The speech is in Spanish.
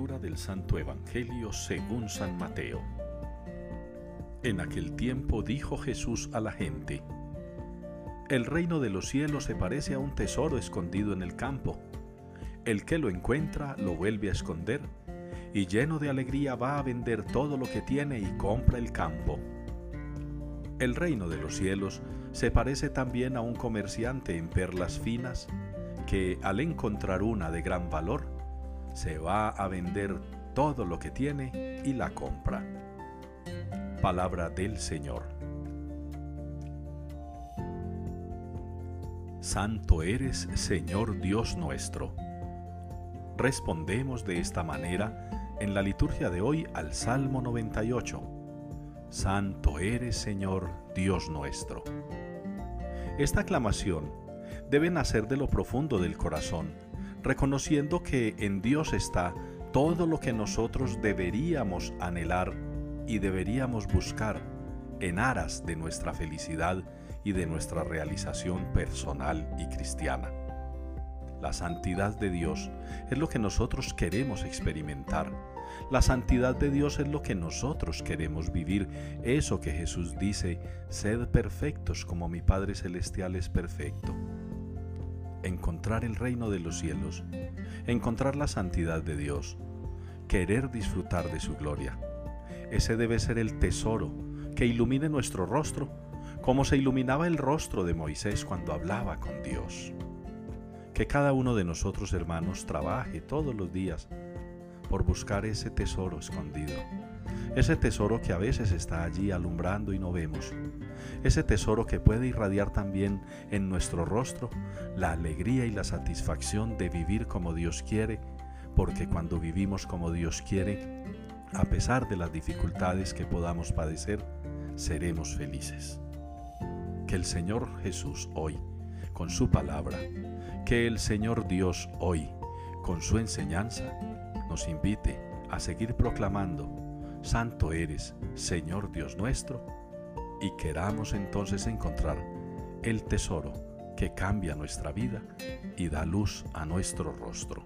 Del Santo Evangelio según San Mateo. En aquel tiempo dijo Jesús a la gente, El reino de los cielos se parece a un tesoro escondido en el campo. El que lo encuentra lo vuelve a esconder y lleno de alegría va a vender todo lo que tiene y compra el campo. El reino de los cielos se parece también a un comerciante en perlas finas que al encontrar una de gran valor, se va a vender todo lo que tiene y la compra. Palabra del Señor. Santo eres, Señor Dios nuestro. Respondemos de esta manera en la liturgia de hoy al Salmo 98. Santo eres, Señor Dios nuestro. Esta aclamación debe nacer de lo profundo del corazón, reconociendo que en Dios está todo lo que nosotros deberíamos anhelar y deberíamos buscar en aras de nuestra felicidad y de nuestra realización personal y cristiana. La santidad de Dios es lo que nosotros queremos experimentar. La santidad de Dios es lo que nosotros queremos vivir. Eso que Jesús dice, sed perfectos como mi Padre Celestial es perfecto encontrar el reino de los cielos, encontrar la santidad de Dios, querer disfrutar de su gloria. Ese debe ser el tesoro que ilumine nuestro rostro, como se iluminaba el rostro de Moisés cuando hablaba con Dios. Que cada uno de nosotros, hermanos, trabaje todos los días por buscar ese tesoro escondido ese tesoro que a veces está allí alumbrando y no vemos, ese tesoro que puede irradiar también en nuestro rostro la alegría y la satisfacción de vivir como Dios quiere, porque cuando vivimos como Dios quiere, a pesar de las dificultades que podamos padecer, seremos felices. Que el Señor Jesús hoy, con su palabra, que el Señor Dios hoy, con su enseñanza, nos invite a seguir proclamando Santo eres, Señor Dios nuestro, y queramos entonces encontrar el tesoro que cambia nuestra vida y da luz a nuestro rostro.